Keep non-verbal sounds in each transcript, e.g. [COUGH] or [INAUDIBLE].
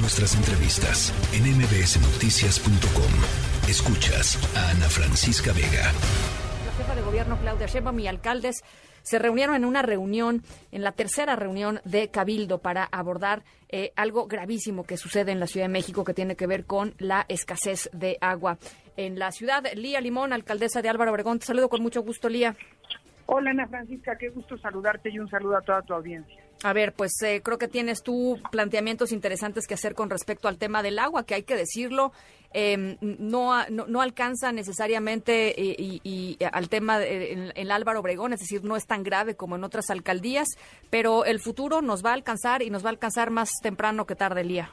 Nuestras entrevistas en mbsnoticias.com. Escuchas a Ana Francisca Vega. La jefa de gobierno Claudia Sheinbaum y alcaldes se reunieron en una reunión, en la tercera reunión de Cabildo para abordar eh, algo gravísimo que sucede en la Ciudad de México que tiene que ver con la escasez de agua en la ciudad. Lía Limón, alcaldesa de Álvaro Obregón, te saludo con mucho gusto, Lía. Hola Ana Francisca, qué gusto saludarte y un saludo a toda tu audiencia. A ver, pues eh, creo que tienes tú planteamientos interesantes que hacer con respecto al tema del agua, que hay que decirlo, em, no, no, alcanza necesariamente eh, y, al tema en, en, Álvaro Obregón, es decir, no es tan grave como en otras alcaldías, pero el futuro nos va a alcanzar y nos va a alcanzar más temprano que tarde, Lía.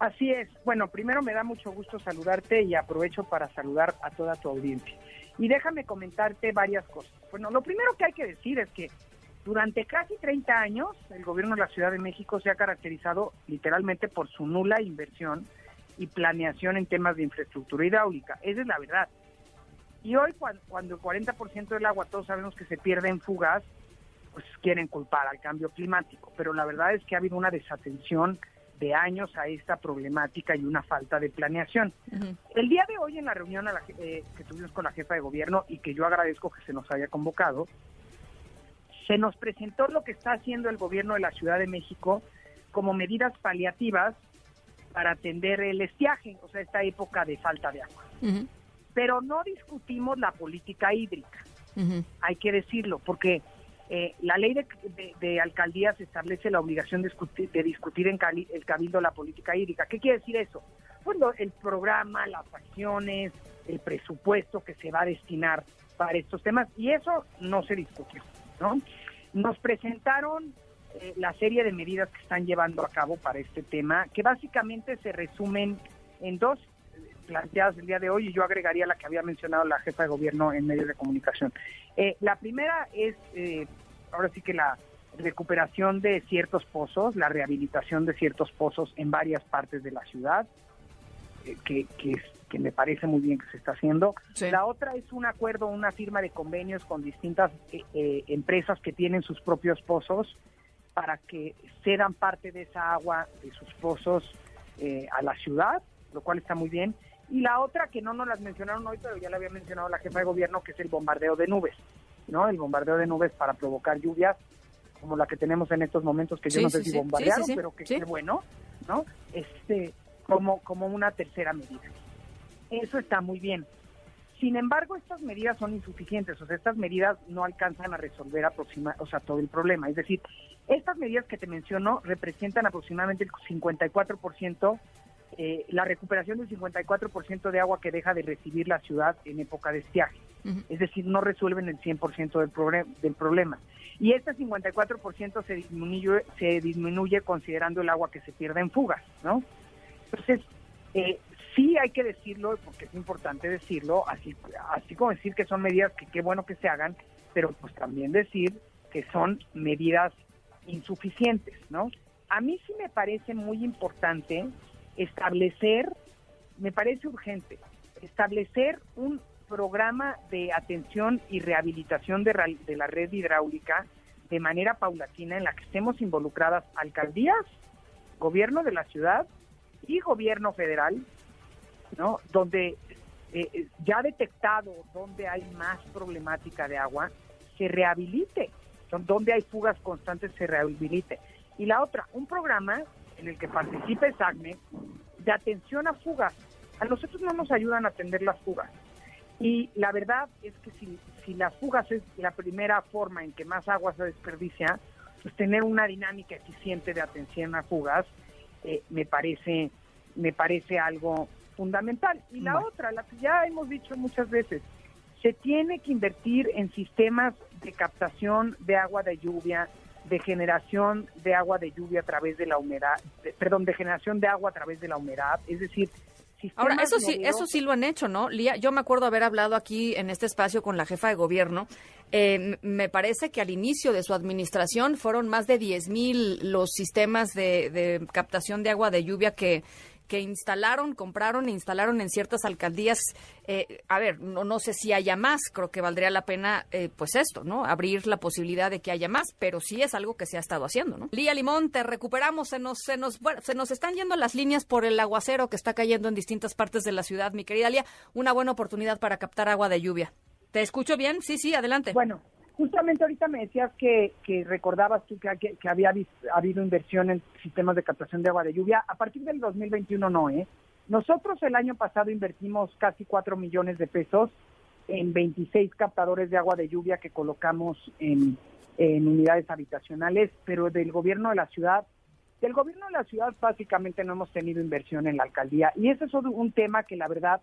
Así es. Bueno, primero me da mucho gusto saludarte y aprovecho para saludar a toda tu audiencia. Y déjame comentarte varias cosas. Bueno, lo primero que hay que decir es que durante casi 30 años el gobierno de la Ciudad de México se ha caracterizado literalmente por su nula inversión y planeación en temas de infraestructura hidráulica. Esa es la verdad. Y hoy cuando, el 40% del agua todos sabemos que se pierde en fugas, pues quieren culpar al cambio climático. Pero la verdad es que ha habido una desatención de años a esta problemática y una falta de planeación. El día de hoy en la reunión eh, que tuvimos con la jefa de gobierno y que yo agradezco que se nos haya convocado, se nos presentó lo que está haciendo el gobierno de la Ciudad de México como medidas paliativas para atender el estiaje, o sea, esta época de falta de agua. Pero no discutimos la política hídrica, hay que decirlo, porque eh, la ley de, alcaldías establece la obligación de discutir, de discutir en el cabildo la política hídrica. ¿Qué quiere decir eso? Pues el programa, las acciones, el presupuesto que se va a destinar para estos temas y eso no se discutió, ¿no? Nos presentaron eh, la serie de medidas que están llevando a cabo para este tema, que básicamente se resumen en dos planteadas el día de hoy y yo agregaría la que había mencionado la jefa de gobierno en medios de comunicación. Eh, la primera es, eh, ahora sí que la recuperación de ciertos pozos, la rehabilitación de ciertos pozos en varias partes de la ciudad, eh, que, que, me parece muy bien que se está haciendo. La otra es un acuerdo, una firma de convenios con distintas empresas que tienen sus propios pozos para que cedan parte de esa agua de sus pozos a la ciudad, lo cual está muy bien. Y la otra que no nos las mencionaron hoy, pero ya la había mencionado la jefa de gobierno, que es el bombardeo de nubes, ¿no? El bombardeo de nubes para provocar lluvias como la que tenemos en estos momentos, que yo no sé si bombardearon, pero que es bueno, ¿no? Este, como, como una tercera medida. Eso está muy bien. Sin embargo, estas medidas son insuficientes, o sea, estas medidas no alcanzan a resolver aproxima, o sea, todo el problema. Es decir, estas medidas que te menciono representan aproximadamente el 54% eh, la recuperación del 54% de agua que deja de recibir la ciudad en época de estiaje. Es decir, no resuelven el 100% del, del problema. Y este 54% se disminuye, se disminuye considerando el agua que se pierde en fugas, ¿no? Entonces, eh, sí hay que decirlo, porque es importante decirlo, así, así como decir que son medidas que qué bueno que se hagan, pero pues también decir que son medidas insuficientes, ¿no? A mí sí me parece muy importante establecer, me parece urgente, establecer un programa de atención y rehabilitación de, de, la red hidráulica de manera paulatina en la que estemos involucradas alcaldías, gobierno de la ciudad y gobierno federal, ¿no? Donde eh, eh, ya detectado donde hay más problemática de agua, se rehabilite, donde hay fugas constantes se rehabilite. Y la otra, un programa en el que participe SACME de atención a fugas. A nosotros no nos ayudan a atender las fugas. Y la verdad es que si, si las fugas es la primera forma en que más agua se desperdicia, pues tener una dinámica eficiente de atención a fugas eh, me parece me parece algo fundamental. Y la otra, la que ya hemos dicho muchas veces, se tiene que invertir en sistemas de captación de agua de lluvia, de generación de agua de lluvia a través de la humedad, perdón, de generación de agua a través de la humedad, es decir, Ahora, eso sí, eso sí lo han hecho, ¿no? Lía, yo me acuerdo haber hablado aquí en este espacio con la jefa de gobierno. Eh, me parece que al inicio de su administración fueron más de 10 mil los sistemas de, captación de agua de lluvia que, que instalaron, compraron e instalaron en ciertas alcaldías. Eh, a ver, no, no sé si haya más, creo que valdría la pena, eh, pues esto, ¿no? Abrir la posibilidad de que haya más, pero sí es algo que se ha estado haciendo, ¿no? Lía Limón, te recuperamos, se nos, se nos, se nos están yendo las líneas por el aguacero que está cayendo en distintas partes de la ciudad, mi querida Lía. Una buena oportunidad para captar agua de lluvia. ¿Te escucho bien? Sí, sí, adelante. Bueno, Justamente ahorita me decías que, que recordabas tú que, había habido inversión en sistemas de captación de agua de lluvia. A partir del 2021 no, ¿eh? Nosotros el año pasado invertimos casi 4 millones de pesos en 26 captadores de agua de lluvia que colocamos en, unidades habitacionales, pero del gobierno de la ciudad, del gobierno de la ciudad básicamente no hemos tenido inversión en la alcaldía. Y ese es un tema que la verdad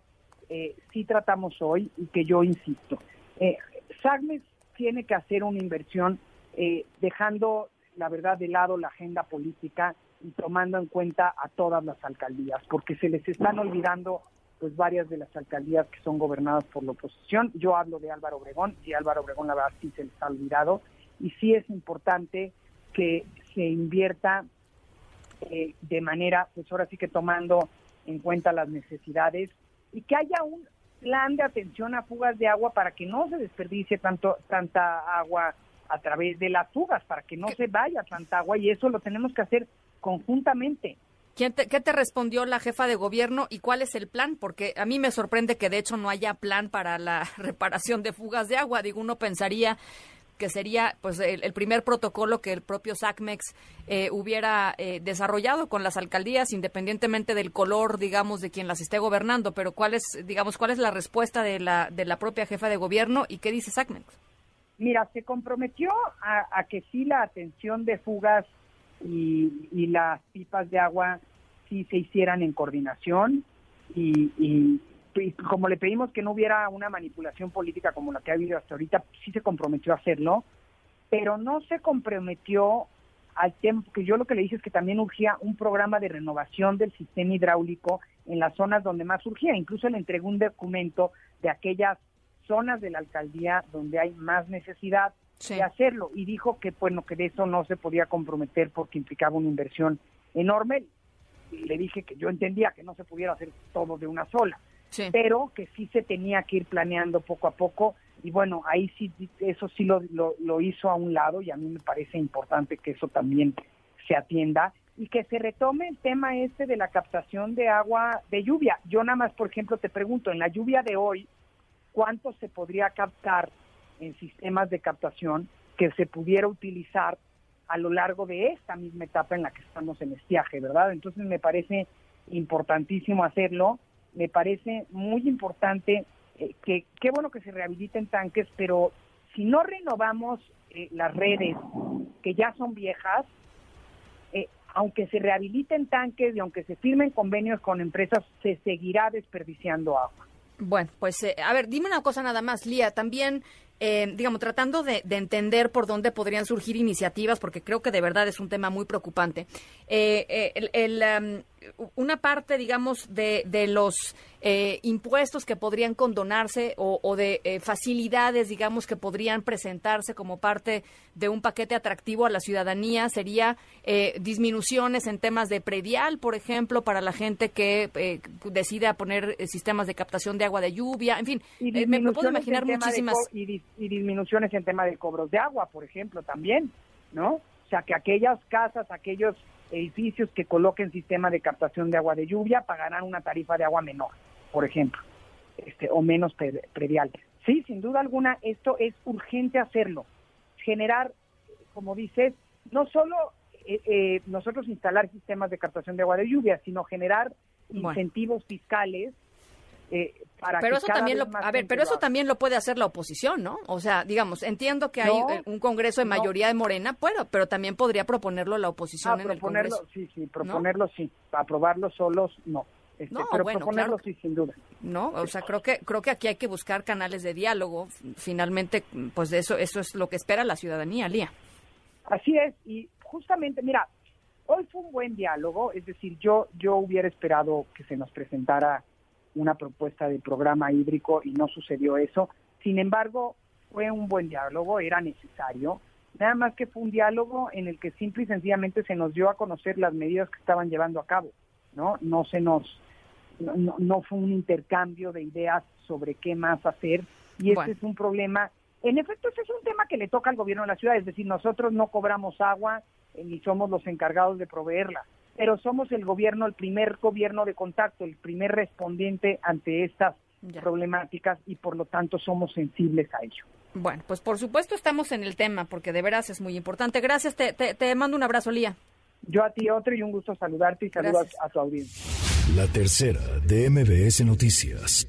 eh, sí tratamos hoy y que yo insisto. Eh, tiene que hacer una inversión eh, dejando, la verdad, de lado la agenda política y tomando en cuenta a todas las alcaldías, porque se les están olvidando pues varias de las alcaldías que son gobernadas por la oposición. Yo hablo de Álvaro Obregón y Álvaro Obregón la verdad sí se les ha olvidado y sí es importante que se invierta eh, de manera, pues ahora sí que tomando en cuenta las necesidades y que haya un plan de atención a fugas de agua para que no se desperdicie tanto tanta agua a través de las fugas, para que no se vaya tanta agua y eso lo tenemos que hacer conjuntamente. ¿Quién ¿Qué te respondió la jefa de gobierno y cuál es el plan? Porque a mí me sorprende que de hecho no haya plan para la [LAUGHS] reparación de fugas de agua. Digo, uno pensaría que sería pues el, primer protocolo que el propio SACMEX eh, hubiera eh, desarrollado con las alcaldías, independientemente del color, digamos, de quien las esté gobernando. Pero cuál es, digamos, cuál es la respuesta de la de la propia jefa de gobierno y qué dice SACMEX. Mira, se comprometió a, que sí la atención de fugas y, las pipas de agua sí se hicieran en coordinación y, como le pedimos que no hubiera una manipulación política como la que ha habido hasta ahorita, sí se comprometió a hacerlo, pero no se comprometió al tiempo que yo lo que le dije es que también urgía un programa de renovación del sistema hidráulico en las zonas donde más urgía. Incluso le entregó un documento de aquellas zonas de la alcaldía donde hay más necesidad de hacerlo y dijo que bueno que de eso no se podía comprometer porque implicaba una inversión enorme. Y le dije que yo entendía que no se pudiera hacer todo de una sola pero que sí se tenía que ir planeando poco a poco y bueno, ahí sí, eso sí lo, lo, hizo a un lado y a mí me parece importante que eso también se atienda y que se retome el tema este de la captación de agua de lluvia. Yo nada más, por ejemplo, te pregunto, en la lluvia de hoy, ¿cuánto se podría captar en sistemas de captación que se pudiera utilizar a lo largo de esta misma etapa en la que estamos en estiaje, ¿verdad? Entonces me parece importantísimo hacerlo me parece muy importante eh, que qué bueno que se rehabiliten tanques, pero si no renovamos eh, las redes que ya son viejas, eh, aunque se rehabiliten tanques y aunque se firmen convenios con empresas, se seguirá desperdiciando agua. Bueno, pues a ver, dime una cosa nada más, Lía, también eh, digamos, tratando de, entender por dónde podrían surgir iniciativas, porque creo que de verdad es un tema muy preocupante. Eh, eh, el, una parte, digamos, de, de los eh, impuestos que podrían condonarse o, de eh, facilidades, digamos, que podrían presentarse como parte de un paquete atractivo a la ciudadanía sería eh, disminuciones en temas de predial, por ejemplo, para la gente que decida poner sistemas de captación de agua de lluvia, en fin, me, puedo imaginar muchísimas. Y, y disminuciones en tema de cobros de agua, por ejemplo, también, ¿no? O sea, que aquellas casas, aquellos edificios que coloquen sistema de captación de agua de lluvia pagarán una tarifa de agua menor, por ejemplo, este, o menos predial. Sí, sin duda alguna, esto es urgente hacerlo. Generar, como dices, no solo eh, eh, nosotros instalar sistemas de captación de agua de lluvia, sino generar incentivos fiscales eh, pero eso también lo, a ver, pero eso también lo puede hacer la oposición, ¿no? O sea, digamos, entiendo que hay un Congreso de mayoría de Morena, pero, pero también podría proponerlo la oposición ah, en el Congreso. Sí, sí, proponerlo sí, aprobarlo solos no. Este, no, pero proponerlo sí, sin duda. No, o sea, creo que creo que aquí hay que buscar canales de diálogo. Finalmente, pues de eso eso es lo que espera la ciudadanía, Lía. Así es y justamente, mira, hoy fue un buen diálogo, es decir, yo yo hubiera esperado que se nos presentara una propuesta de programa hídrico y no sucedió eso. Sin embargo, fue un buen diálogo, era necesario. Nada más que fue un diálogo en el que simple y sencillamente se nos dio a conocer las medidas que estaban llevando a cabo. ¿no? No se nos, no, no fue un intercambio de ideas sobre qué más hacer y este es un problema. En efecto, este es un tema que le toca al gobierno de la ciudad, es decir, nosotros no cobramos agua eh, ni somos los encargados de proveerla, pero somos el gobierno, el primer gobierno de contacto, el primer respondiente ante estas problemáticas y por lo tanto somos sensibles a ello. Bueno, pues por supuesto estamos en el tema porque de veras es muy importante. Gracias, te, te, mando un abrazo, Lía. Yo a ti otro y un gusto saludarte y saludos a tu audiencia. La tercera de MBS Noticias.